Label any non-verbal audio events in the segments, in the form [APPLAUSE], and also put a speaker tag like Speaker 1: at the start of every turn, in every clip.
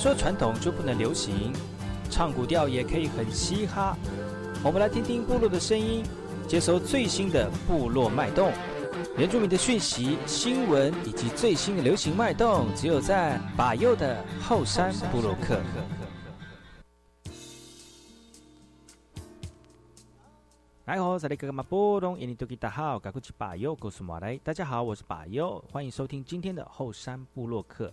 Speaker 1: 说传统就不能流行，唱古调也可以很嘻哈。我们来听听部落的声音，接收最新的部落脉动、原住民的讯息、新闻以及最新的流行脉动，只有在把右的后山部落克。大家好，这里是马波东，印尼多吉达好，赶快去把右，告诉马来。大家好，我是把右，欢迎收听今天的后山部落客。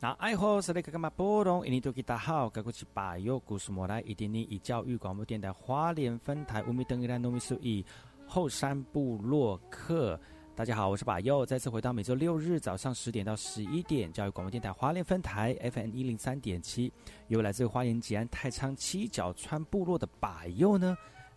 Speaker 1: 那爱好是那个干嘛波动？印尼多吉大好，该过去把右故事莫来，一点点以教育广播电台花莲分台乌米登伊兰糯米苏以后山部落客。大家好，我是把右，再次回到每周六日早上十点到十一点，教育广播电台花莲分台 FM 一零三点七，由来自花莲吉安太仓七角川部落的把右呢。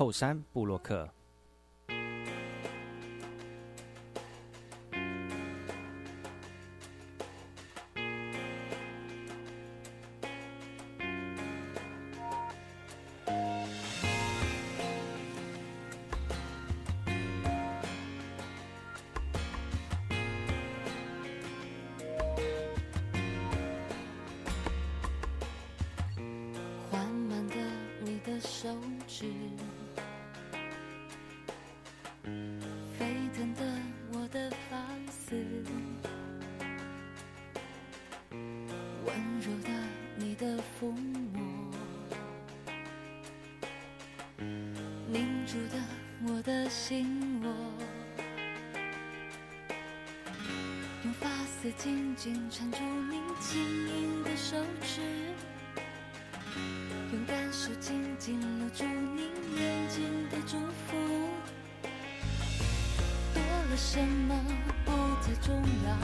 Speaker 1: 后山布洛克。
Speaker 2: 紧紧缠住你轻盈的手指，用感受紧紧留住你眼睛的祝福。多了什么不再重要。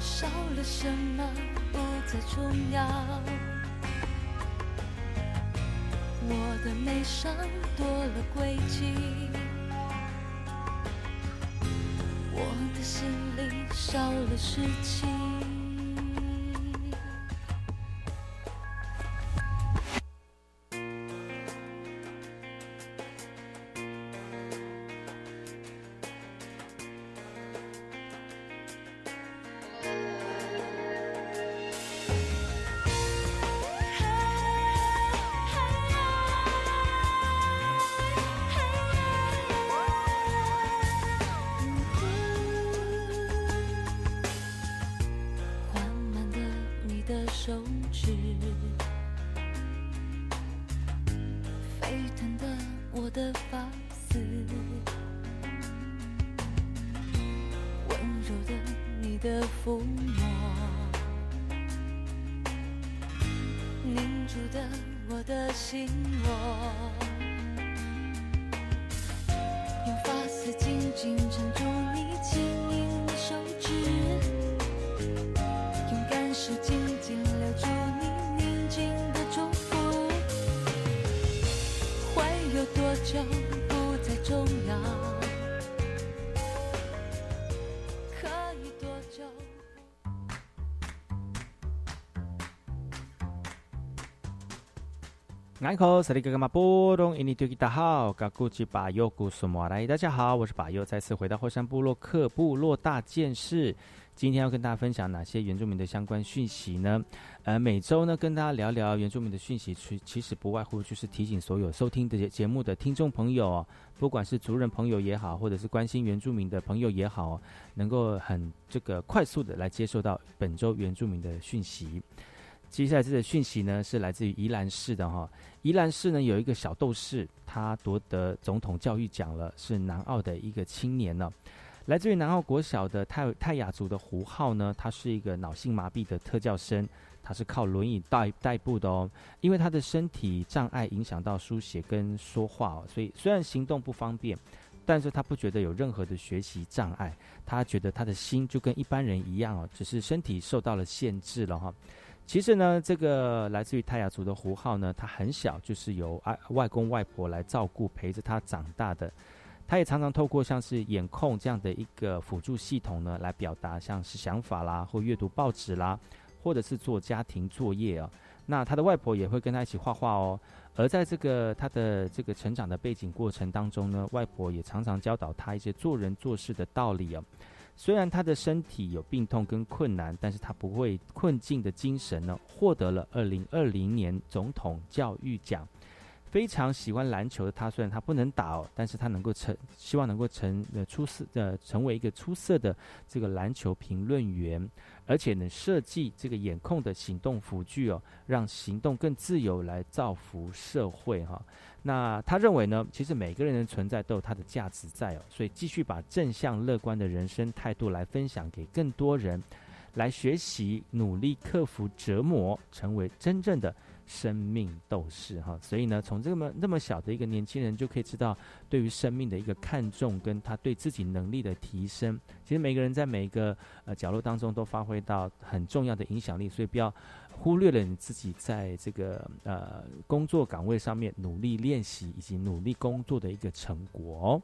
Speaker 2: 少了什么不再重要，我的悲伤多了轨迹，事情。紧紧缠住
Speaker 1: 你轻盈的手指，勇敢是紧紧留住你宁静的祝福，会有多久？大家好，我是巴尤，再次回到后山部落克部落大件事。今天要跟大家分享哪些原住民的相关讯息呢？呃，每周呢跟大家聊聊原住民的讯息，其其实不外乎就是提醒所有收听的节目的听众朋友，不管是族人朋友也好，或者是关心原住民的朋友也好，能够很这个快速的来接受到本周原住民的讯息。接下来这个讯息呢，是来自于宜兰市的哈。宜兰市呢有一个小斗士，他夺得总统教育奖了，是南澳的一个青年呢。来自于南澳国小的泰泰雅族的胡浩呢，他是一个脑性麻痹的特教生，他是靠轮椅代代步的哦。因为他的身体障碍影响到书写跟说话哦，所以虽然行动不方便，但是他不觉得有任何的学习障碍，他觉得他的心就跟一般人一样哦，只是身体受到了限制了哈。其实呢，这个来自于泰雅族的胡浩呢，他很小就是由外外公外婆来照顾陪着他长大的。他也常常透过像是眼控这样的一个辅助系统呢，来表达像是想法啦，或阅读报纸啦，或者是做家庭作业啊。那他的外婆也会跟他一起画画哦。而在这个他的这个成长的背景过程当中呢，外婆也常常教导他一些做人做事的道理哦。虽然他的身体有病痛跟困难，但是他不会困境的精神呢，获得了二零二零年总统教育奖。非常喜欢篮球的他，虽然他不能打哦，但是他能够成，希望能够成呃出色呃成为一个出色的这个篮球评论员。而且呢设计这个眼控的行动辅具哦，让行动更自由，来造福社会哈。那他认为呢，其实每个人的存在都有他的价值在哦，所以继续把正向乐观的人生态度来分享给更多人，来学习努力克服折磨，成为真正的。生命斗士哈，所以呢，从这么那么小的一个年轻人就可以知道，对于生命的一个看重，跟他对自己能力的提升。其实每个人在每一个呃角落当中都发挥到很重要的影响力，所以不要忽略了你自己在这个呃工作岗位上面努力练习以及努力工作的一个成果哦。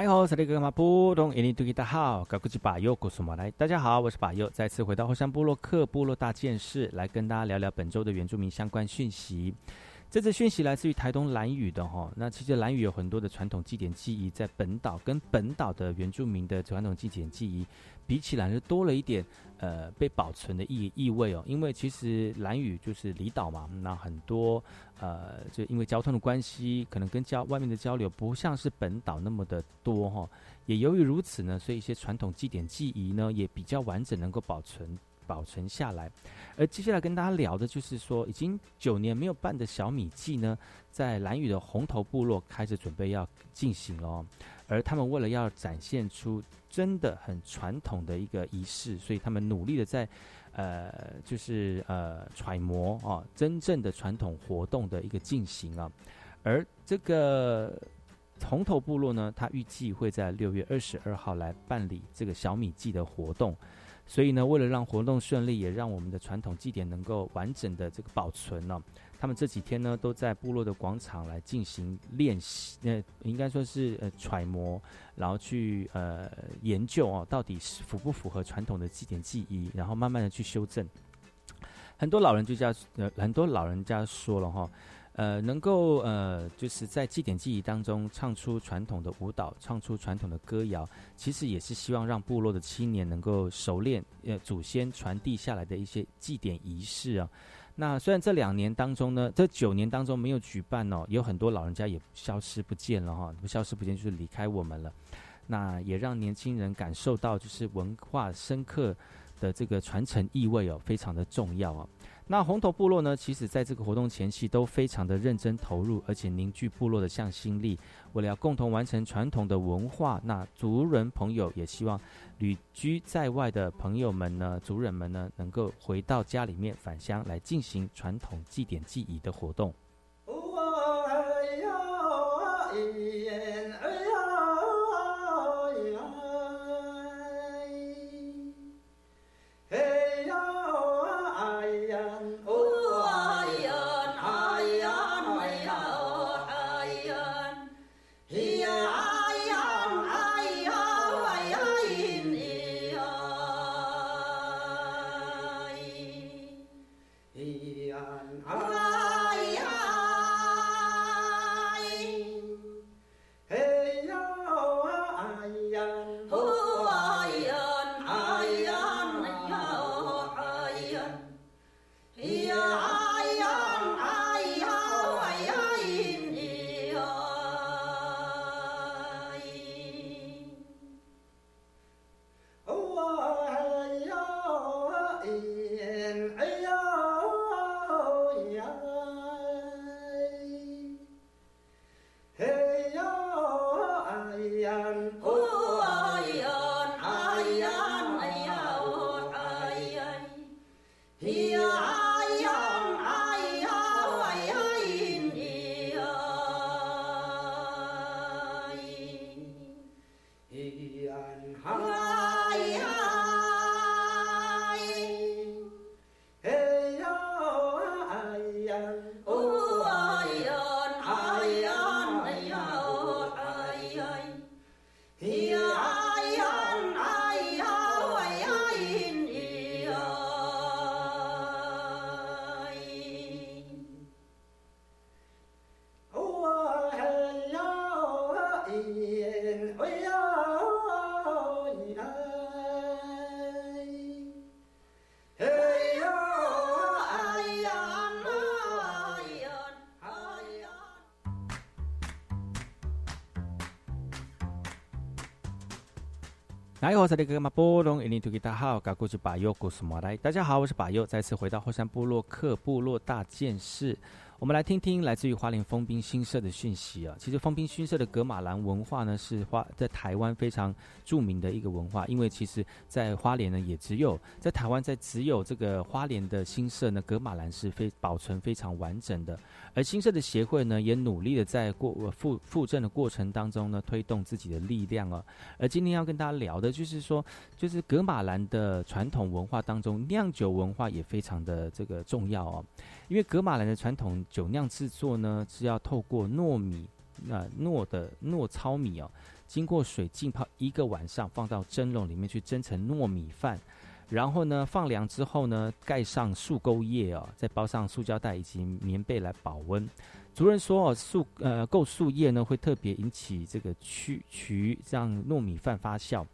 Speaker 1: 你好，是那个嘛布东印尼土大号，高古吉巴尤古苏马来。大家好，我是巴尤，再次回到后山部落克部落大件事，来跟大家聊聊本周的原住民相关讯息。这次讯息来自于台东兰屿的哈，那其实兰屿有很多的传统祭典记忆，在本岛跟本岛的原住民的传统祭典记忆比起来，是多了一点呃被保存的意意味哦。因为其实兰屿就是离岛嘛，那很多呃就因为交通的关系，可能跟交外面的交流不像是本岛那么的多哈。也由于如此呢，所以一些传统祭典记忆呢也比较完整，能够保存。保存下来，而接下来跟大家聊的就是说，已经九年没有办的小米祭呢，在蓝屿的红头部落开始准备要进行了。而他们为了要展现出真的很传统的一个仪式，所以他们努力的在呃，就是呃揣摩啊，真正的传统活动的一个进行啊。而这个红头部落呢，他预计会在六月二十二号来办理这个小米祭的活动。所以呢，为了让活动顺利，也让我们的传统祭典能够完整的这个保存呢，他们这几天呢都在部落的广场来进行练习，呃，应该说是呃揣摩，然后去呃研究哦，到底是符不符合传统的祭典记忆，然后慢慢的去修正。很多老人就家呃，很多老人家说了哈。呃，能够呃，就是在祭典记忆当中唱出传统的舞蹈，唱出传统的歌谣，其实也是希望让部落的青年能够熟练呃祖先传递下来的一些祭典仪式啊。那虽然这两年当中呢，这九年当中没有举办哦，有很多老人家也消失不见了哈，消失不见就是离开我们了。那也让年轻人感受到就是文化深刻的这个传承意味哦，非常的重要啊。那红头部落呢，其实在这个活动前期都非常的认真投入，而且凝聚部落的向心力，为了要共同完成传统的文化。那族人朋友也希望旅居在外的朋友们呢，族人们呢，能够回到家里面返乡来进行传统祭典祭仪的活动。大号，噶过去把右故事马来。大家好，我是把右，再次回到后山部落克部落大件事。我们来听听来自于花莲丰滨新社的讯息啊。其实丰滨新社的格马兰文化呢，是花在台湾非常著名的一个文化。因为其实，在花莲呢，也只有在台湾，在只有这个花莲的新社呢，格马兰是非保存非常完整的。而新社的协会呢，也努力的在过复复振的过程当中呢，推动自己的力量哦。而今天要跟大家聊的，就是说，就是格马兰的传统文化当中，酿酒文化也非常的这个重要哦。因为格马兰的传统酒酿制作呢，是要透过糯米，那糯的糯糙米哦，经过水浸泡一个晚上，放到蒸笼里面去蒸成糯米饭，然后呢放凉之后呢，盖上树钩叶哦，再包上塑胶袋以及棉被来保温。族人说哦，树呃构树叶呢会特别引起这个曲曲，让糯米饭发酵。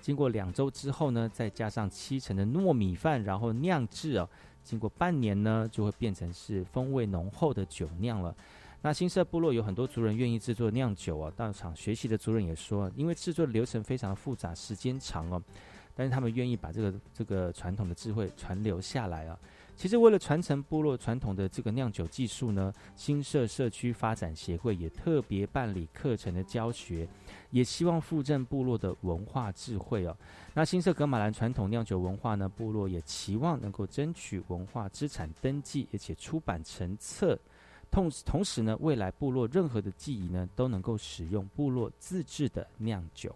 Speaker 1: 经过两周之后呢，再加上七成的糯米饭，然后酿制哦。经过半年呢，就会变成是风味浓厚的酒酿了。那新社部落有很多族人愿意制作酿酒啊。到场学习的族人也说，因为制作流程非常复杂，时间长哦，但是他们愿意把这个这个传统的智慧传留下来啊。其实为了传承部落传统的这个酿酒技术呢，新社社区发展协会也特别办理课程的教学。也希望附赠部落的文化智慧哦。那新社格马兰传统酿酒文化呢？部落也期望能够争取文化资产登记，而且出版成册。同同时呢，未来部落任何的记忆呢，都能够使用部落自制的酿酒。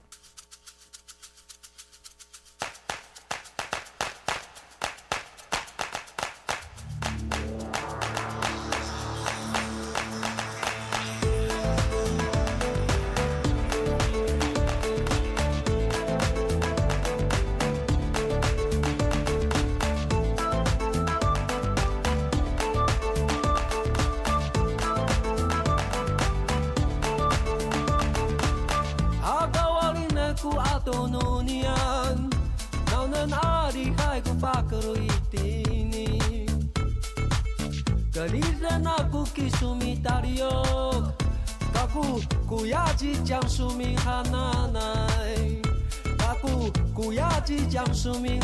Speaker 1: 生命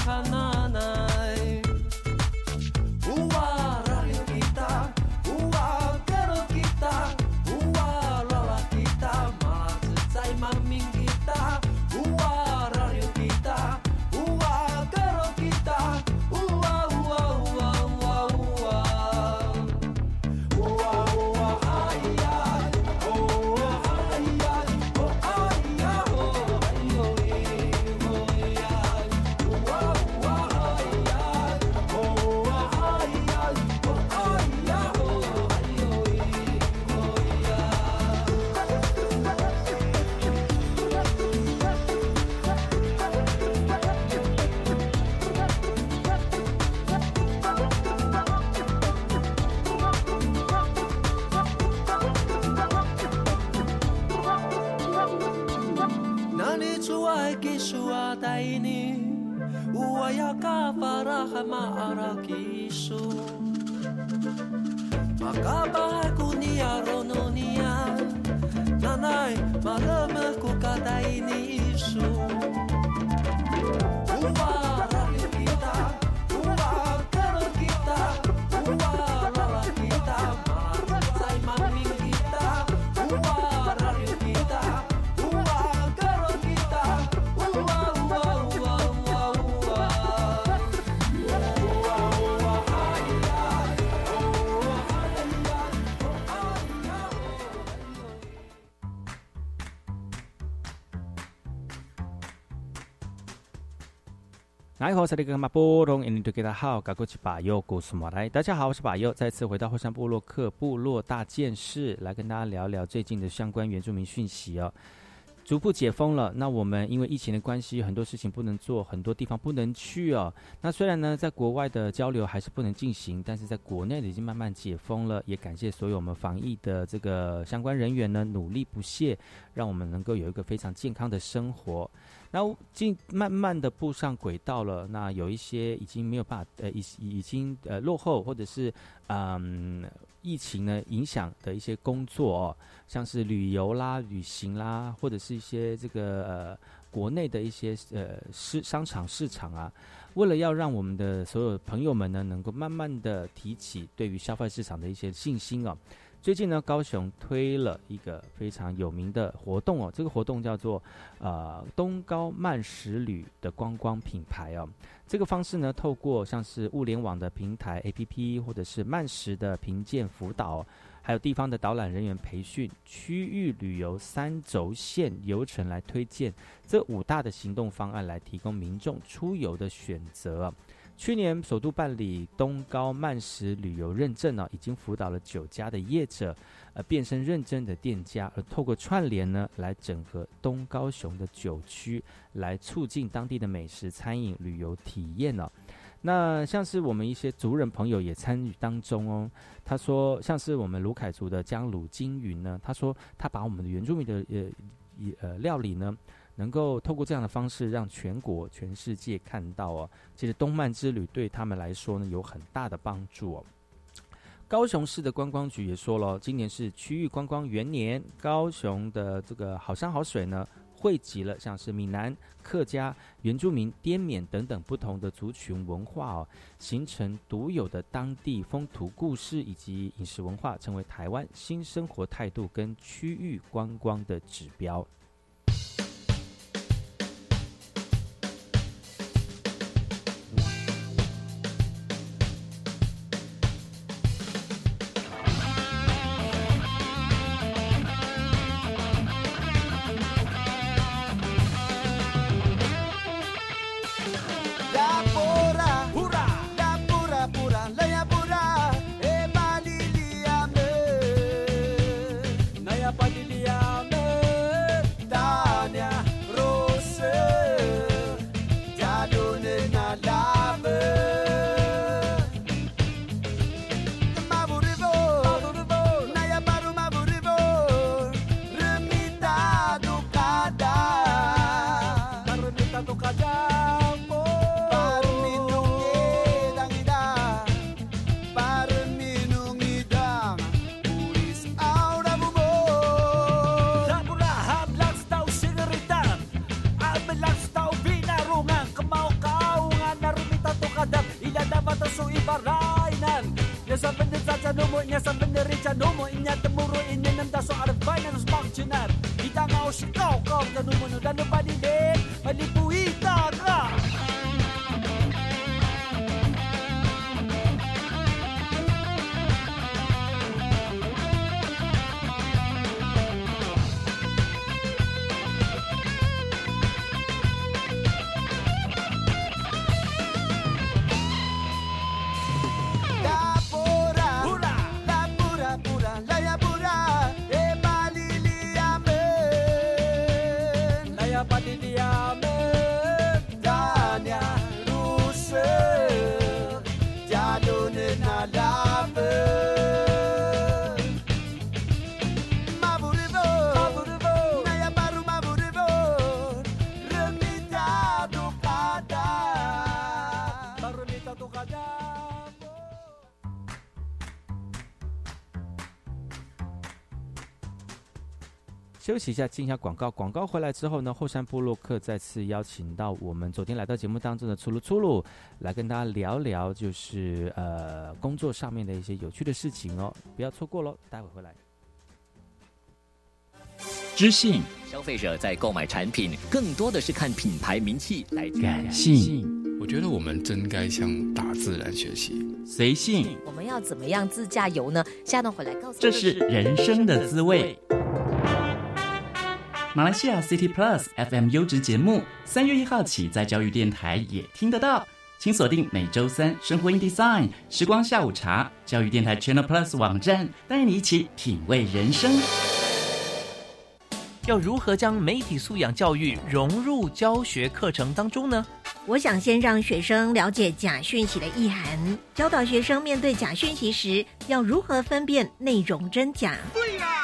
Speaker 1: 大家好，我是巴友，再次回到后山部落克部落大件事，来跟大家聊聊最近的相关原住民讯息哦。逐步解封了，那我们因为疫情的关系，很多事情不能做，很多地方不能去哦。那虽然呢，在国外的交流还是不能进行，但是在国内已经慢慢解封了。也感谢所有我们防疫的这个相关人员呢，努力不懈，让我们能够有一个非常健康的生活。那进慢慢的步上轨道了，那有一些已经没有办法，呃，已已经呃落后，或者是嗯。疫情呢影响的一些工作哦，像是旅游啦、旅行啦，或者是一些这个呃国内的一些呃市商场市场啊，为了要让我们的所有朋友们呢能够慢慢的提起对于消费市场的一些信心哦。最近呢，高雄推了一个非常有名的活动哦，这个活动叫做呃东高慢食旅的观光品牌哦。这个方式呢，透过像是物联网的平台 APP，或者是慢食的评鉴辅导，还有地方的导览人员培训，区域旅游三轴线游程来推荐这五大的行动方案，来提供民众出游的选择。去年首度办理东高慢食旅游认证呢，已经辅导了九家的业者，呃，变身认证的店家，而透过串联呢，来整合东高雄的九区，来促进当地的美食、餐饮、旅游体验呢。那像是我们一些族人朋友也参与当中哦。他说，像是我们卢凯族的江鲁金云呢，他说他把我们的原住民的呃呃料理呢。能够透过这样的方式，让全国、全世界看到哦，其实东漫之旅对他们来说呢，有很大的帮助哦。高雄市的观光局也说了，今年是区域观光元年，高雄的这个好山好水呢，汇集了像是闽南、客家、原住民、滇缅等等不同的族群文化哦，形成独有的当地风土故事以及饮食文化，成为台湾新生活态度跟区域观光的指标。息一下，进一下广告。广告回来之后呢，后山部落客再次邀请到我们昨天来到节目当中的粗鲁粗鲁，来跟大家聊聊，就是呃工作上面的一些有趣的事情哦，不要错过喽。待会回来。
Speaker 3: 知性，消费者在购买产品更多的是看品牌名气来
Speaker 4: 感性。我觉得我们真该向大自然学习。
Speaker 5: 随性，
Speaker 6: 我们要怎么样自驾游呢？下段回来告诉。
Speaker 5: 这是人生的滋味。马来西亚 City Plus FM 优质节目，三月一号起在教育电台也听得到，请锁定每周三生活 in Design 时光下午茶，教育电台 Channel Plus 网站，带你一起品味人生。
Speaker 7: 要如何将媒体素养教育融入教学课程当中呢？
Speaker 8: 我想先让学生了解假讯息的意涵，教导学生面对假讯息时要如何分辨内容真假。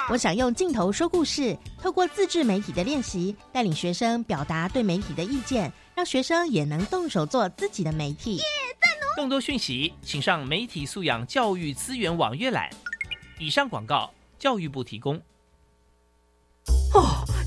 Speaker 9: 我想用镜头说故事，透过自制媒体的练习，带领学生表达对媒体的意见，让学生也能动手做自己的媒体。
Speaker 7: 更多讯息，请上媒体素养教育资源网阅览。以上广告，教育部提供。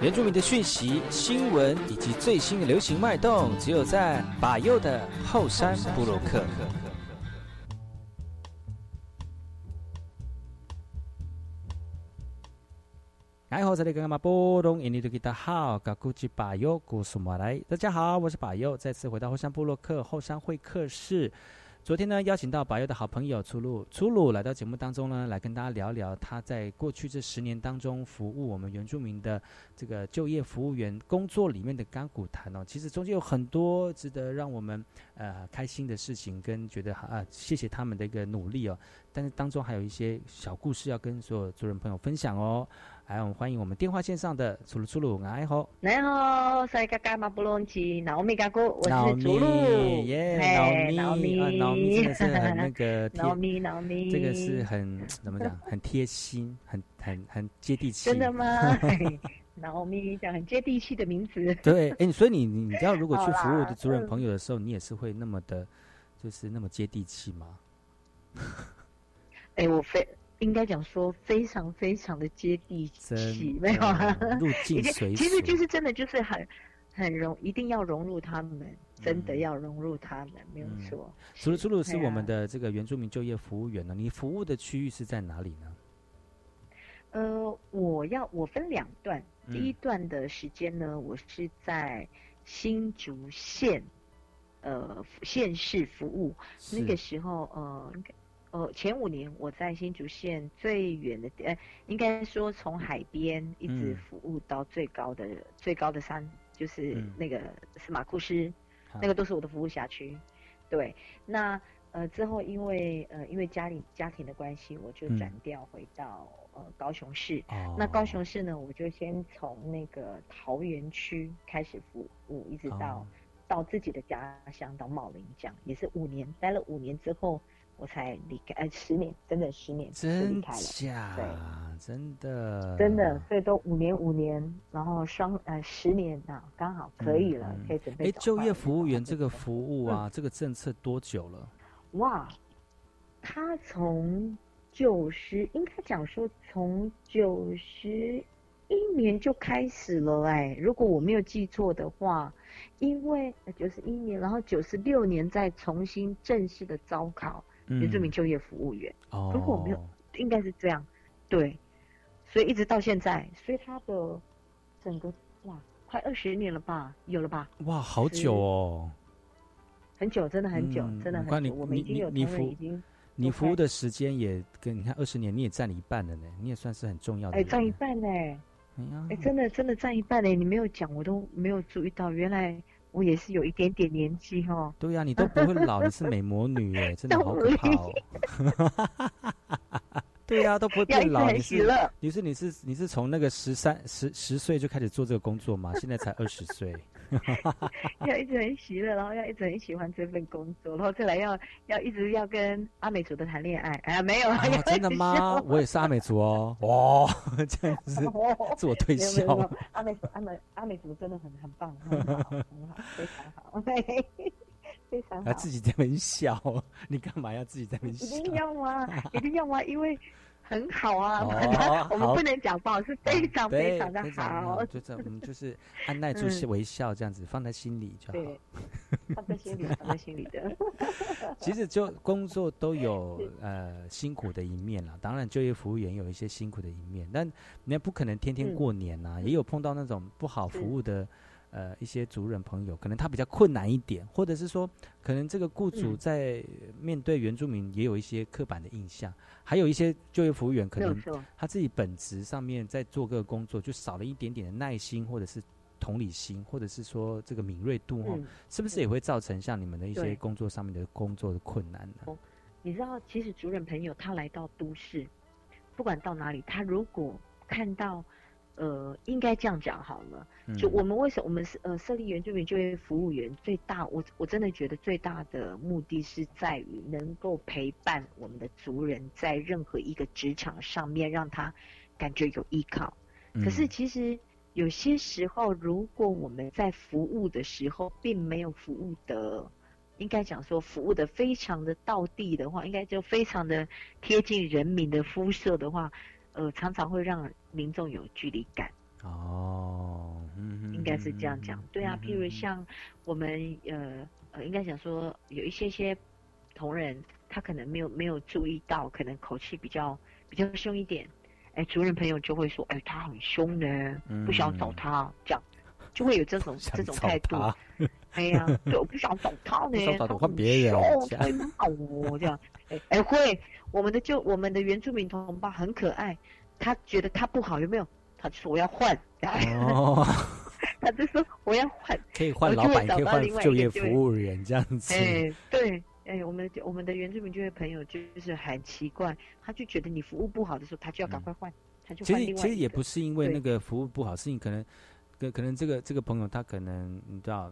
Speaker 1: 原住民的讯息、新闻以及最新的流行脉动，只有在把右的后山部落克。哎，好，这里干嘛波动？印尼的吉他好，嘎古吉巴右古苏马来。大家好，我是巴右，再次回到后山部落克后山会客室。昨天呢，邀请到百佑的好朋友出路出路来到节目当中呢，来跟大家聊聊他在过去这十年当中服务我们原住民的这个就业服务员工作里面的甘苦谈哦。其实中间有很多值得让我们呃开心的事情，跟觉得啊谢谢他们的一个努力哦。但是当中还有一些小故事要跟所有族人朋友分享哦。来，我们欢迎我们电话线上的楚鲁楚鲁，你好，
Speaker 10: 你好，塞嘎嘎马布隆奇，脑米嘎古，我是楚
Speaker 1: 鲁，
Speaker 10: 耶，
Speaker 1: 脑米，脑米真的是很那个，
Speaker 10: 脑米脑米，
Speaker 1: 这个是很怎么讲，很贴心，很很很接地气，
Speaker 10: 真的吗？[LAUGHS] 脑米讲很接地气的名字，
Speaker 1: 对，哎，所以你你知道，如果去服务的主人朋友的时候，你也是会那么的，就是那么接地气吗？[LAUGHS]
Speaker 10: 哎，我非。应该讲说非常非常的接地气，没有啊？
Speaker 1: 入 [LAUGHS] 境随
Speaker 10: 其实就是真的就是很很融，一定要融入他们，真的要融入他们，没有错。
Speaker 1: 除了除了是我们的这个原住民就业服务员呢，你服务的区域是在哪里呢？
Speaker 10: 呃，我要我分两段，第一段的时间呢，我是在新竹县呃县市服务，那个时候呃。呃，前五年我在新竹县最远的，呃，应该说从海边一直服务到最高的最高的山，就是那个司马库斯，那个都是我的服务辖区。对，那呃之后因为呃因为家里家庭的关系，我就转调回到呃高雄市。那高雄市呢，我就先从那个桃园区开始服务，一直到到自己的家乡到茂林这样，也是五年，待了五年之后。我才离开，呃，十年，真的十年就离开了，对，
Speaker 1: 真的，
Speaker 10: 真的，所以都五年五年，然后双呃十年啊，刚好可以了，可以准备。哎，
Speaker 1: 就业服务员这个服务啊，这个政策多久了？
Speaker 10: 哇，他从九十，应该讲说从九十一年就开始了，哎，如果我没有记错的话，因为九十一年，然后九十六年再重新正式的招考。原住民就业服务员，哦如果我没有，应该是这样，对，所以一直到现在，所以他的整个哇，快二十年了吧，有了吧？
Speaker 1: 哇，好久哦，
Speaker 10: 很久，真的很久，真的很久。我们已经有同仁已经，
Speaker 1: 你服务的时间也跟你看二十年，你也占了一半了呢，你也算是很重要的。
Speaker 10: 哎，占一半呢，哎，真的真的占一半呢，你没有讲，我都没有注意到，原来我也是有一点点年纪哈。
Speaker 1: 对呀，你都不会老，你是美魔女耶，[LAUGHS] 真的好可怕哦。对呀，都不会变老。你是你是你是你是从那个十三十十岁就开始做这个工作吗？现在才二十岁。[LAUGHS]
Speaker 10: 要一直很喜乐，然后要一直很喜欢这份工作，然后再来要要一直要跟阿美族的谈恋爱。哎呀，没有，
Speaker 1: 真的吗？我也是阿美族哦。哇 [LAUGHS] [LAUGHS] 这样子自我推销。
Speaker 10: 阿美阿美阿美族真的很很棒，很好，很好，非常好，非常好。
Speaker 1: 自己在那边笑，你干嘛要自己在那边笑？
Speaker 10: 一定要吗？一定要吗？因为。很好啊，[LAUGHS] 我们不能讲不好，是非常非常的好。
Speaker 1: 就这，我们就是按耐住微笑，这样子放在心里就好。
Speaker 10: 放在心里，放在心里的。[LAUGHS]
Speaker 1: 其实就工作都有呃辛苦的一面啦，当然就业服务员有一些辛苦的一面，但你也不可能天天过年呐，也有碰到那种不好服务的。呃，一些族人朋友，可能他比较困难一点，或者是说，可能这个雇主在面对原住民也有一些刻板的印象，还有一些就业服务员可能他自己本职上面在做个工作，就少了一点点的耐心，或者是同理心，或者是说这个敏锐度哈，是不是也会造成像你们的一些工作上面的工作的困难呢？
Speaker 10: 你知道，其实族人朋友他来到都市，不管到哪里，他如果看到。呃，应该这样讲好了。就我们为什么我们是呃设立原住民就业服务员最大，我我真的觉得最大的目的是在于能够陪伴我们的族人在任何一个职场上面，让他感觉有依靠。可是其实有些时候，如果我们在服务的时候，并没有服务的，应该讲说服务的非常的到地的话，应该就非常的贴近人民的肤色的话。呃，常常会让民众有距离感。
Speaker 1: 哦，
Speaker 10: 嗯，应该是这样讲。对啊，譬如像我们呃呃，应该讲说有一些些同仁，他可能没有没有注意到，可能口气比较比较凶一点。哎，主任朋友就会说，哎，他很凶呢，不想找他，这样就会有这种这种态度。哎呀，[LAUGHS] 我不想找他呢，
Speaker 1: 他换别人，
Speaker 10: 哦，这样。哎哎会，我们的就我们的原住民同胞很可爱，他觉得他不好有没有？他就说我要换，哦，[LAUGHS] 他就说我要换，
Speaker 1: 可以换老板，可以换就业服务员这样子。
Speaker 10: 哎，对，哎，我们我们的原住民就业朋友就是很奇怪，他就觉得你服务不好的时候，他就要赶快换，他就换
Speaker 1: 其实其实也不是因为那个服务不好，是你可能，可可能这个这个朋友他可能你知道。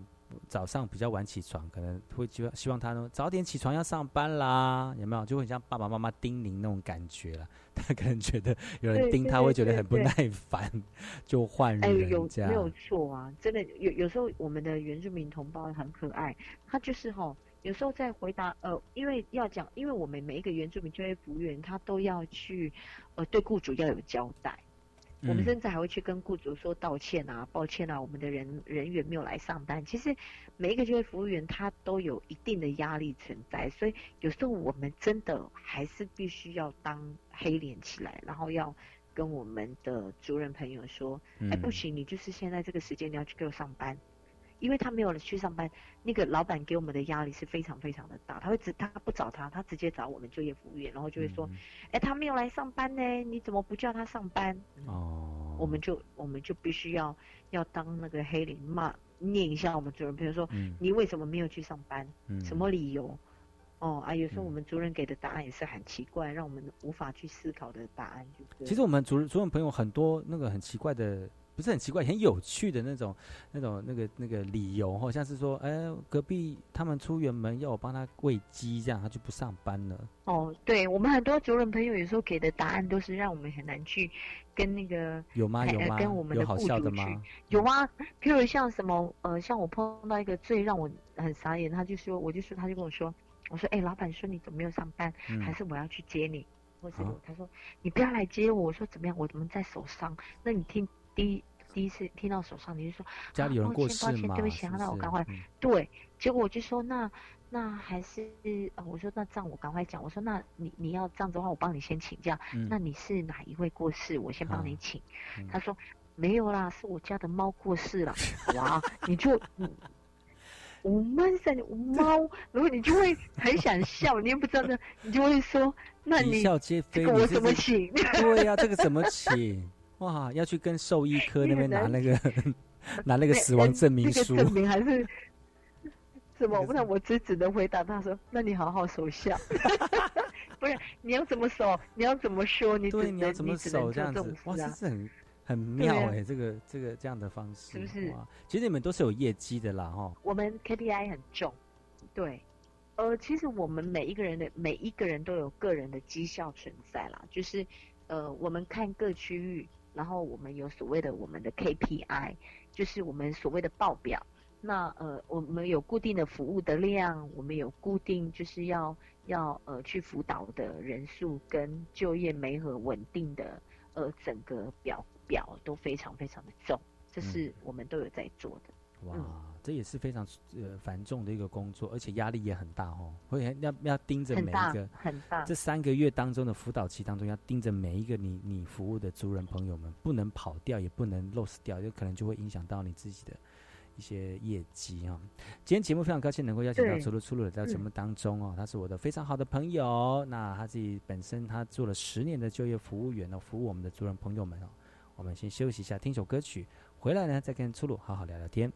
Speaker 1: 早上比较晚起床，可能会希望希望他呢早点起床要上班啦，有没有？就会像爸爸妈妈叮咛那种感觉了。[LAUGHS] 他可能觉得有人叮他会觉得很不耐烦，[LAUGHS] 就换人这样。
Speaker 10: 没有错啊，真的有有时候我们的原住民同胞很可爱，他就是哈，有时候在回答呃，因为要讲，因为我们每一个原住民就业服务员，他都要去呃对雇主要有交代。我们甚至还会去跟雇主说道歉啊，抱歉啊，我们的人人员没有来上班。其实每一个就业服务员他都有一定的压力存在，所以有时候我们真的还是必须要当黑脸起来，然后要跟我们的主任朋友说：“哎，不行，你就是现在这个时间你要去给我上班。”因为他没有了去上班，那个老板给我们的压力是非常非常的大。他会直他不找他，他直接找我们就业服务员，然后就会说：“哎，他没有来上班呢，你怎么不叫他上班？”哦，我们就我们就必须要要当那个黑脸骂念一下我们主任，比如说你为什么没有去上班？什么理由？哦啊，有时候我们主任给的答案也是很奇怪，让我们无法去思考的答案。就
Speaker 1: 其实我们主任主任朋友很多那个很奇怪的。不是很奇怪，很有趣的那种、那种、那个、那个理由，好像是说，哎，隔壁他们出远门要我帮他喂鸡，这样他就不上班了。
Speaker 10: 哦，对我们很多族人朋友有时候给的答案都是让我们很难去跟那个
Speaker 1: 有吗？有吗？
Speaker 10: 跟我们的
Speaker 1: 雇主去
Speaker 10: 有啊。譬如像什么呃，像我碰到一个最让我很傻眼，他就说，我就说，他就跟我说，我说，哎，老板说你怎么没有上班？还是我要去接你？或是他说你不要来接我？我说怎么样？我怎么在手上？那你听。第一第一次听到手上，你就说
Speaker 1: 家里有人过世
Speaker 10: 吗？对不起，那我赶快对。结果我就说那那还是我说那这样我赶快讲。我说那你你要这样子的话，我帮你先请假。那你是哪一位过世？我先帮你请。他说没有啦，是我家的猫过世了。[LAUGHS] 哇，你就我闷死你猫，然后你就会很想笑，你也不知道呢，你就会说那你这个我怎么请？[LAUGHS]
Speaker 1: 对呀，这个怎么请？哇，要去跟兽医科那边拿那个 [LAUGHS] 拿那个死亡证明书，
Speaker 10: 证明还是 [LAUGHS] 什么？那我只只能回答他说：“那你好好守孝。[LAUGHS] ”不是，你要怎么守？你要怎么说？你
Speaker 1: 对，你要怎么
Speaker 10: 守
Speaker 1: 这样子？哇，这是很很妙哎，这个这个这样的方式
Speaker 10: 是不是？
Speaker 1: 其实你们都是有业绩的啦，哈。
Speaker 10: 我们 KPI 很重，对。呃，其实我们每一个人的每一个人都有个人的绩效存在啦，就是呃，我们看各区域，然后我们有所谓的我们的 KPI，就是我们所谓的报表。那呃，我们有固定的服务的量，我们有固定就是要要呃去辅导的人数跟就业媒和稳定的呃整个表表都非常非常的重，这是我们都有在做的。
Speaker 1: 哇，这也是非常呃繁重的一个工作，而且压力也很大哦。会要要盯着每一个
Speaker 10: 很大
Speaker 1: 这三个月当中的辅导期当中，要盯着每一个你你服务的族人朋友们，不能跑掉，也不能 lose 掉，有可能就会影响到你自己的一些业绩啊。今天节目非常高兴能够邀请到出路出路来到节目当中哦，他是我的非常好的朋友。那他自己本身他做了十年的就业服务员哦，服务我们的族人朋友们哦。我们先休息一下，听首歌曲，回来呢再跟出路好好聊聊天。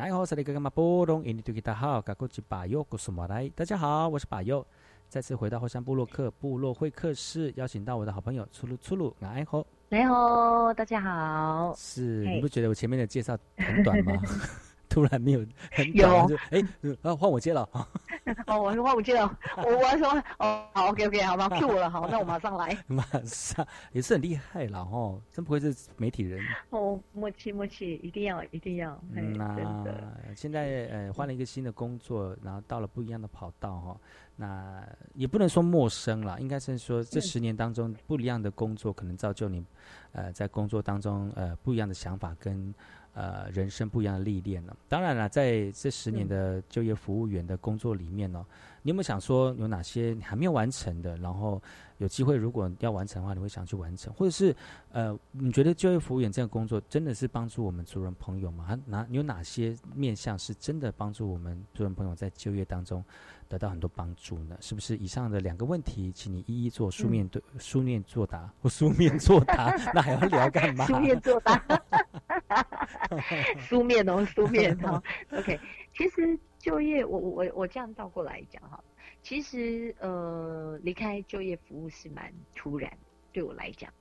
Speaker 1: 你好，是那个干嘛波隆？印尼土吉他好，嘎古吉巴尤古苏马来。大家好，我是巴尤，再次回到后山部落客部落会客室，邀请到我的好朋友出噜出噜，你好，
Speaker 10: 来好，大家好。
Speaker 1: 是，你不觉得我前面的介绍很短吗？[LAUGHS] 突然没有 [LAUGHS] 很短，就哎，啊，换我接了。[LAUGHS]
Speaker 10: 哦，我是换我接了。我我说哦，好，OK OK，好吧，Q 我了，好，那我马上来。[LAUGHS]
Speaker 1: 马上也是很厉害了哦，真不愧是媒体人。
Speaker 10: 哦，默契默契，一定要一定要。嗯
Speaker 1: 那现在呃换了一个新的工作，然后到了不一样的跑道哈。那也不能说陌生了，应该是说这十年当中不一样的工作，可能造就你呃在工作当中呃不一样的想法跟。呃，人生不一样的历练呢。当然了，在这十年的就业服务员的工作里面呢，你有没有想说有哪些你还没有完成的？然后有机会如果要完成的话，你会想去完成？或者是呃，你觉得就业服务员这个工作真的是帮助我们族人朋友吗？哪有哪些面向是真的帮助我们族人朋友在就业当中得到很多帮助呢？是不是？以上的两个问题，请你一一做书面对书面作答或书面作答，[LAUGHS] 那还要聊干嘛？
Speaker 10: 书面作答。[LAUGHS] 书面哦，书面哦。[LAUGHS] OK，其实就业，我我我这样倒过来讲哈，其实呃，离开就业服务是蛮突然，对我来讲，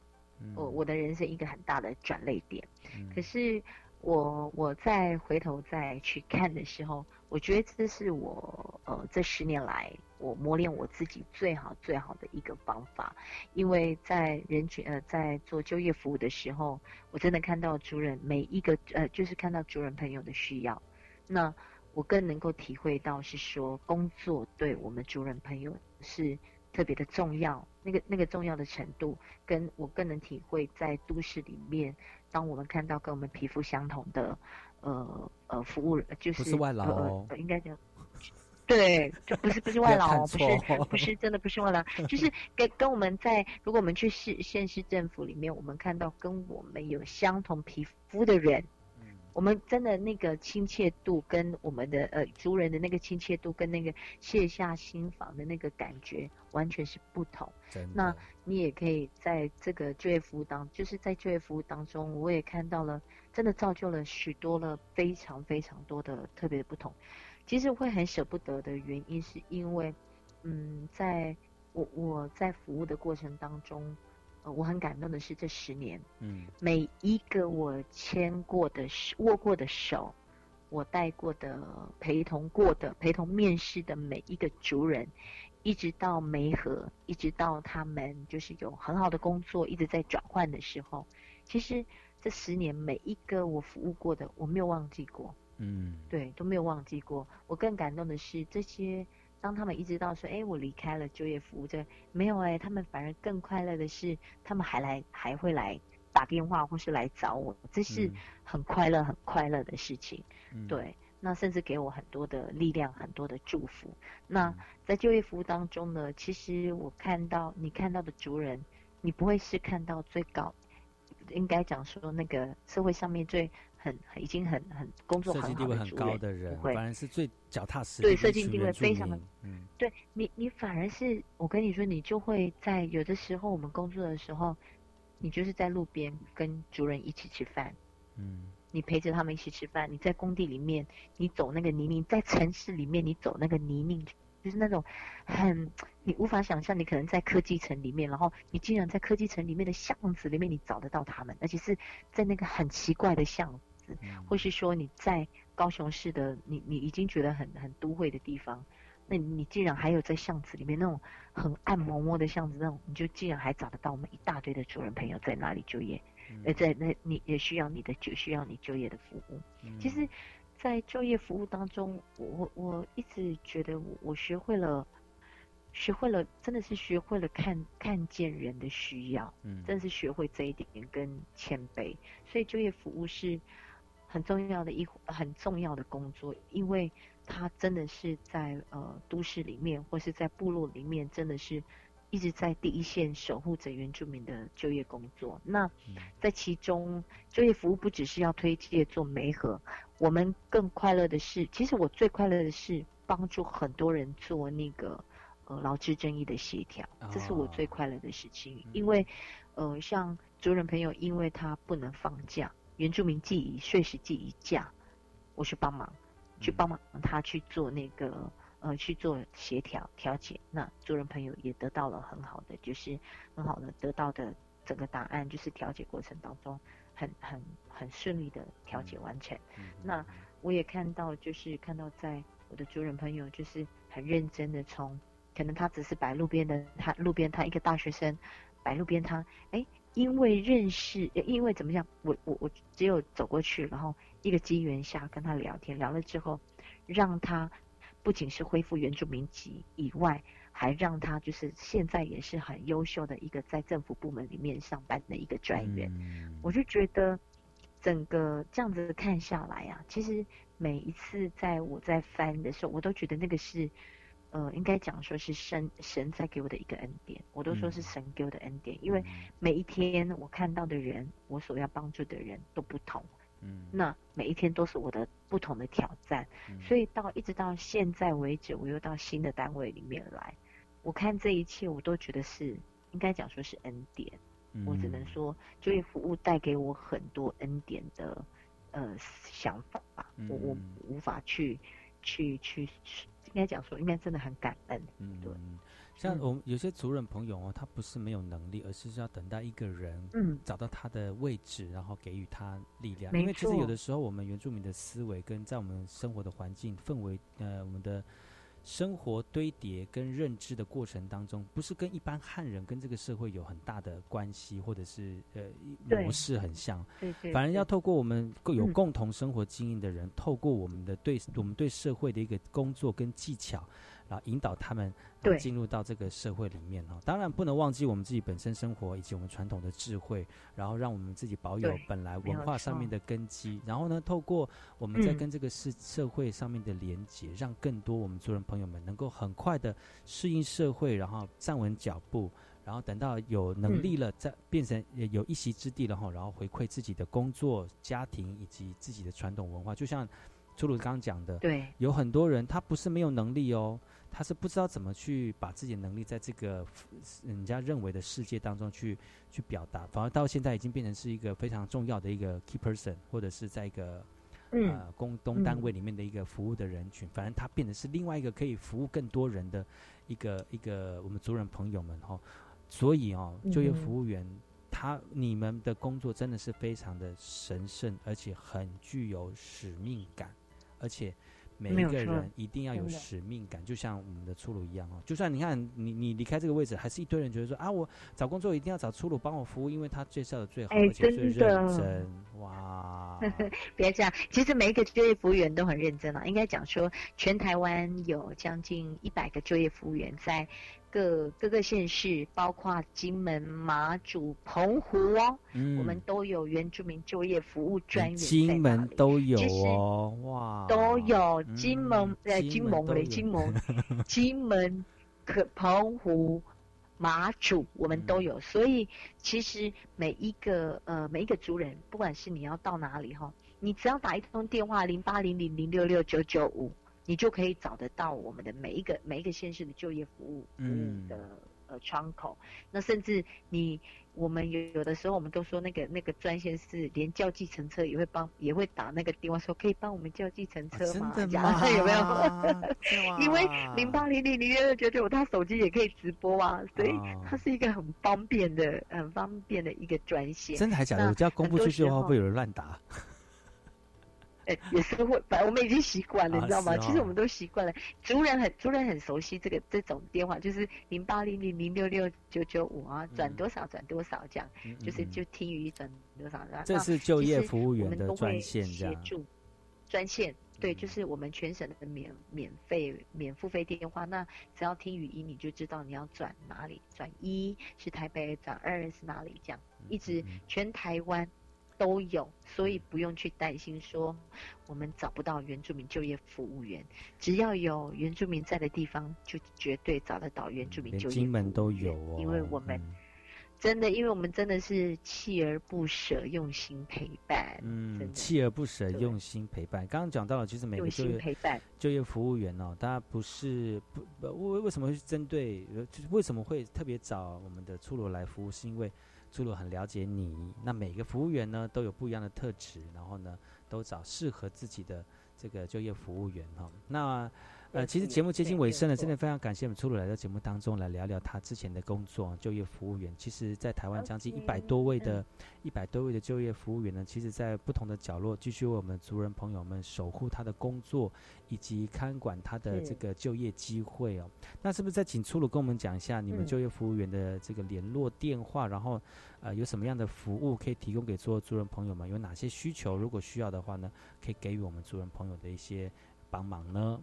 Speaker 10: 我我的人生一个很大的转泪点。可是我我再回头再去看的时候，我觉得这是我呃这十年来。我磨练我自己最好最好的一个方法，因为在人群呃在做就业服务的时候，我真的看到主人每一个呃就是看到主人朋友的需要，那我更能够体会到是说工作对我们主人朋友是特别的重要，那个那个重要的程度，跟我更能体会在都市里面，当我们看到跟我们皮肤相同的呃呃服务就是
Speaker 1: 不是外劳，
Speaker 10: 应该讲。对，就不是不是外劳，不是不是 [LAUGHS] 真的不是外劳，就是跟跟我们在，如果我们去市县市政府里面，我们看到跟我们有相同皮肤的人，我们真的那个亲切度跟我们的呃族人的那个亲切度跟那个卸下心房的那个感觉完全是不同。那你也可以在这个就业服务当，就是在就业服务当中，我也看到了，真的造就了许多了非常非常多的特别的不同。其实会很舍不得的原因，是因为，嗯，在我我在服务的过程当中，呃，我很感动的是这十年，嗯，每一个我牵过的握过的手，我带过的陪同过的陪同面试的每一个族人，一直到梅河，一直到他们就是有很好的工作，一直在转换的时候，其实这十年每一个我服务过的，我没有忘记过。嗯，对，都没有忘记过。我更感动的是，这些当他们一直到说，哎，我离开了就业服务，这没有哎，他们反而更快乐的是，他们还来，还会来打电话或是来找我，这是很快乐、很快乐的事情。对，那甚至给我很多的力量，很多的祝福。那在就业服务当中呢，其实我看到你看到的族人，你不会是看到最高，应该讲说那个社会上面最。很已经很很工作很好
Speaker 1: 的人，反而是最脚踏实
Speaker 10: 地。对，设计地位非常的，嗯，对你你反而是我跟你说，你就会在有的时候我们工作的时候，你就是在路边跟族人一起吃饭，嗯，你陪着他们一起吃饭。你在工地里面，你走那个泥泞；在城市里面，你走那个泥泞。就是那种很你无法想象，你可能在科技城里面，然后你竟然在科技城里面的巷子里面，你找得到他们，而且是在那个很奇怪的巷子，或是说你在高雄市的你你已经觉得很很都会的地方，那你竟然还有在巷子里面那种很暗摸摸的巷子，那种你就竟然还找得到我们一大堆的主人朋友在哪里就业，而在那你也需要你的就需要你就业的服务，其实。在就业服务当中，我我一直觉得我我学会了，学会了，真的是学会了看看见人的需要，嗯，真的是学会这一点跟谦卑。所以就业服务是很重要的一很重要的工作，因为他真的是在呃都市里面或是在部落里面，真的是一直在第一线守护着原住民的就业工作。那在其中，就业服务不只是要推介做媒合。我们更快乐的是，其实我最快乐的是帮助很多人做那个呃劳资争议的协调，这是我最快乐的事情。因为呃，像族人朋友，因为他不能放假，原住民记以税时记以假，我去帮忙，去帮忙他去做那个呃去做协调调解。那主人朋友也得到了很好的，就是很好的得到的整个答案，就是调解过程当中很很很顺利的调解完成。那我也看到，就是看到在我的主人朋友就是很认真的从，可能他只是摆路边的，他路边摊一个大学生摆路边摊，哎。因为认识，因为怎么样，我我我只有走过去，然后一个机缘下跟他聊天，聊了之后，让他不仅是恢复原住民籍以外，还让他就是现在也是很优秀的一个在政府部门里面上班的一个专员。我就觉得整个这样子看下来啊，其实每一次在我在翻的时候，我都觉得那个是。呃，应该讲说是神神在给我的一个恩典，我都说是神给我的恩典，因为每一天我看到的人，我所要帮助的人都不同，嗯，那每一天都是我的不同的挑战，所以到一直到现在为止，我又到新的单位里面来，我看这一切，我都觉得是应该讲说是恩典，我只能说就业服务带给我很多恩典的呃想法吧，我我无法去去去。应该讲说，应该真的很感恩。嗯，对。
Speaker 1: 像我们有些族人朋友哦，他不是没有能力，而是要等待一个人，嗯，找到他的位置，然后给予他力量。因为其实有的时候，我们原住民的思维跟在我们生活的环境氛围，呃，我们的。生活堆叠跟认知的过程当中，不是跟一般汉人跟这个社会有很大的关系，或者是呃模式很像，反而要透过我们有共同生活经验的人，透过我们的对我们对社会的一个工作跟技巧。然后引导他们进入到这个社会里面哈，当然不能忘记我们自己本身生活以及我们传统的智慧，然后让我们自己保有本来文化上面的根基，然后呢，透过我们在跟这个社社会上面的连接，让更多我们族人朋友们能够很快的适应社会，然后站稳脚步，然后等到有能力了，再变成有一席之地了哈，然后回馈自己的工作、家庭以及自己的传统文化，就像初鲁刚刚讲的，
Speaker 10: 对，
Speaker 1: 有很多人他不是没有能力哦。他是不知道怎么去把自己的能力在这个人家认为的世界当中去去表达，反而到现在已经变成是一个非常重要的一个 key person，或者是在一个呃公东单位里面的一个服务的人群，反正他变得是另外一个可以服务更多人的一个一个我们族人朋友们哈。所以哦，就业服务员他你们的工作真的是非常的神圣，而且很具有使命感，而且。每一个人一定要有使命感，就像我们的出路一样哦。就算你看你你离开这个位置，还是一堆人觉得说啊，我找工作一定要找出路帮我服务，因为他介绍的最好，而且最认真。哇！[LAUGHS]
Speaker 10: 别这样，其实每一个就业服务员都很认真啊。应该讲说，全台湾有将近一百个就业服务员在。各各个县市，包括金门、马祖、澎湖哦，我们都有原住民就业服务专员。
Speaker 1: 金门都有哦，哇，
Speaker 10: 都有金门呃金门嘞，金门金门可澎湖、马祖，我们都有。所以其实每一个呃每一个族人，不管是你要到哪里哈，你只要打一通电话零八零零零六六九九五。你就可以找得到我们的每一个每一个县市的就业服务服务的呃窗口。那甚至你我们有有的时候我们都说那个那个专线是连叫计程车也会帮也会打那个电话说可以帮我们叫计程车吗？
Speaker 1: 真的
Speaker 10: 吗？有没有？[LAUGHS] 因为零八零零零六六九九他手机也可以直播啊，所以它是一个很方便的很方便的一个专线。
Speaker 1: 真的还假的？我这样公布出去的话，不会有人乱打？
Speaker 10: 也是会，反正我们已经习惯了，你知道吗？其实我们都习惯了。族人很族人很熟悉这个这种电话，就是零八零零零六六九九五啊，转多少转多少这样，就是就听语转多少。
Speaker 1: 这是就业服务员的专线，
Speaker 10: 协助专线对，就是我们全省的免免费免付费电话。那只要听语音，你就知道你要转哪里，转一是台北，转二是哪里，这样一直全台湾。都有，所以不用去担心说我们找不到原住民就业服务员。只要有原住民在的地方，就绝对找得到原住民就业。
Speaker 1: 金门都有哦，
Speaker 10: 因为我们真的，因为我们真的是锲而不舍，用心陪伴。
Speaker 1: 嗯，锲而不舍，用心陪伴。刚刚讲到了，其实每个就业
Speaker 10: 陪伴
Speaker 1: 就业服务员哦，大家不是不不为为什么会针对？就是为什么会特别找我们的出路来服务？是因为朱鲁很了解你，那每个服务员呢都有不一样的特质，然后呢都找适合自己的这个就业服务员哈。那呃，其实节目接近尾声了，真的非常感谢我们初鲁来到节目当中来聊聊他之前的工作，就业服务员。其实，在台湾将近一百多位的、一百多位的就业服务员呢，其实在不同的角落继续为我们族人朋友们守护他的工作，以及看管他的这个就业机会哦。那是不是再请初鲁跟我们讲一下你们就业服务员的这个联络电话，然后呃有什么样的服务可以提供给所有族人朋友们？有哪些需求？如果需要的话呢，可以给予我们族人朋友的一些帮忙呢？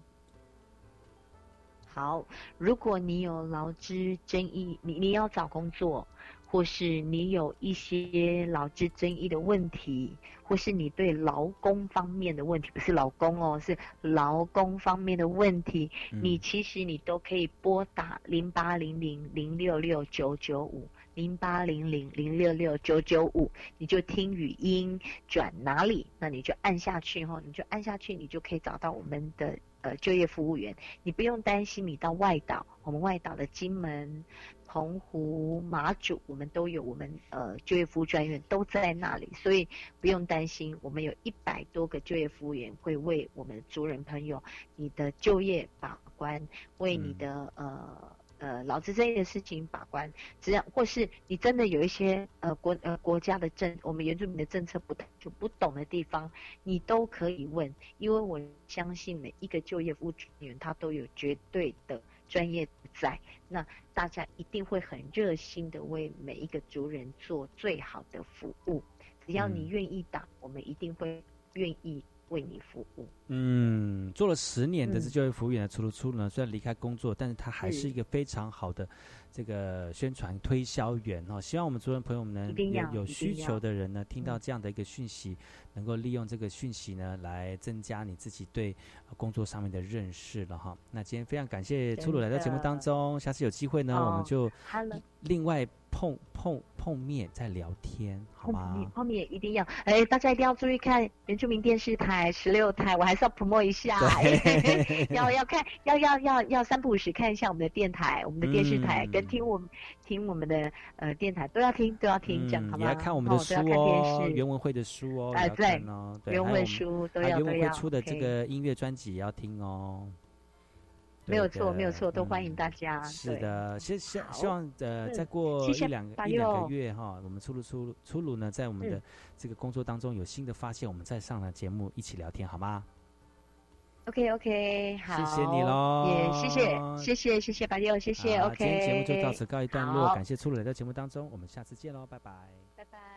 Speaker 10: 好，如果你有劳资争议，你你要找工作，或是你有一些劳资争议的问题，或是你对劳工方面的问题，不是老公哦，是劳工方面的问题，你其实你都可以拨打零八零零零六六九九五零八零零零六六九九五，你就听语音转哪里，那你就按下去哈，你就按下去，你就可以找到我们的。呃，就业服务员，你不用担心，你到外岛，我们外岛的金门、澎湖、马祖，我们都有我们呃就业服务专员都在那里，所以不用担心，我们有一百多个就业服务员会为我们族人朋友你的就业把关，为你的呃。呃，劳资争议的事情把关，只要或是你真的有一些呃国呃国家的政，我们原住民的政策不就不懂的地方，你都可以问，因为我相信每一个就业服务人员他都有绝对的专业在，那大家一定会很热心的为每一个族人做最好的服务，只要你愿意打，我们一定会愿意。为你服务。
Speaker 1: 嗯，做了十年的这就业服务员的出入出呢，虽然离开工作，但是他还是一个非常好的这个宣传推销员哦。希望我们族人朋友们呢，有有需求的人呢，听到这样的一个讯息，能够利用这个讯息呢，来增加你自己对工作上面的认识了哈。那今天非常感谢初鲁来到节目当中，下次有机会呢，我们就另外。碰碰碰面再聊天，好吗？
Speaker 10: 碰面一定要，哎，大家一定要注意看原住民电视台十六台，我还是要 promo 一下，[LAUGHS] 要要看，要要要要三不五时看一下我们的电台，我们的电视台，跟听我们听我们的呃电台都要听，都要听，讲好吗？
Speaker 1: 你要看我们的书哦，原文会的书哦，
Speaker 10: 哎
Speaker 1: 对，
Speaker 10: 原文书都要都要，
Speaker 1: 原文会出的这个音乐专辑也要听哦。
Speaker 10: 没有错，没有错，都欢迎大家。
Speaker 1: 是的，希希希望呃，再过一两个一两个月哈，我们出炉出出炉呢，在我们的这个工作当中有新的发现，我们再上了节目一起聊天，好吗
Speaker 10: ？OK OK，好，
Speaker 1: 谢谢你喽，
Speaker 10: 也谢谢谢谢谢谢白六，谢谢 OK。
Speaker 1: 今天节目就到此告一段落，感谢出炉来到节目当中，我们下次见喽，拜拜，
Speaker 10: 拜拜。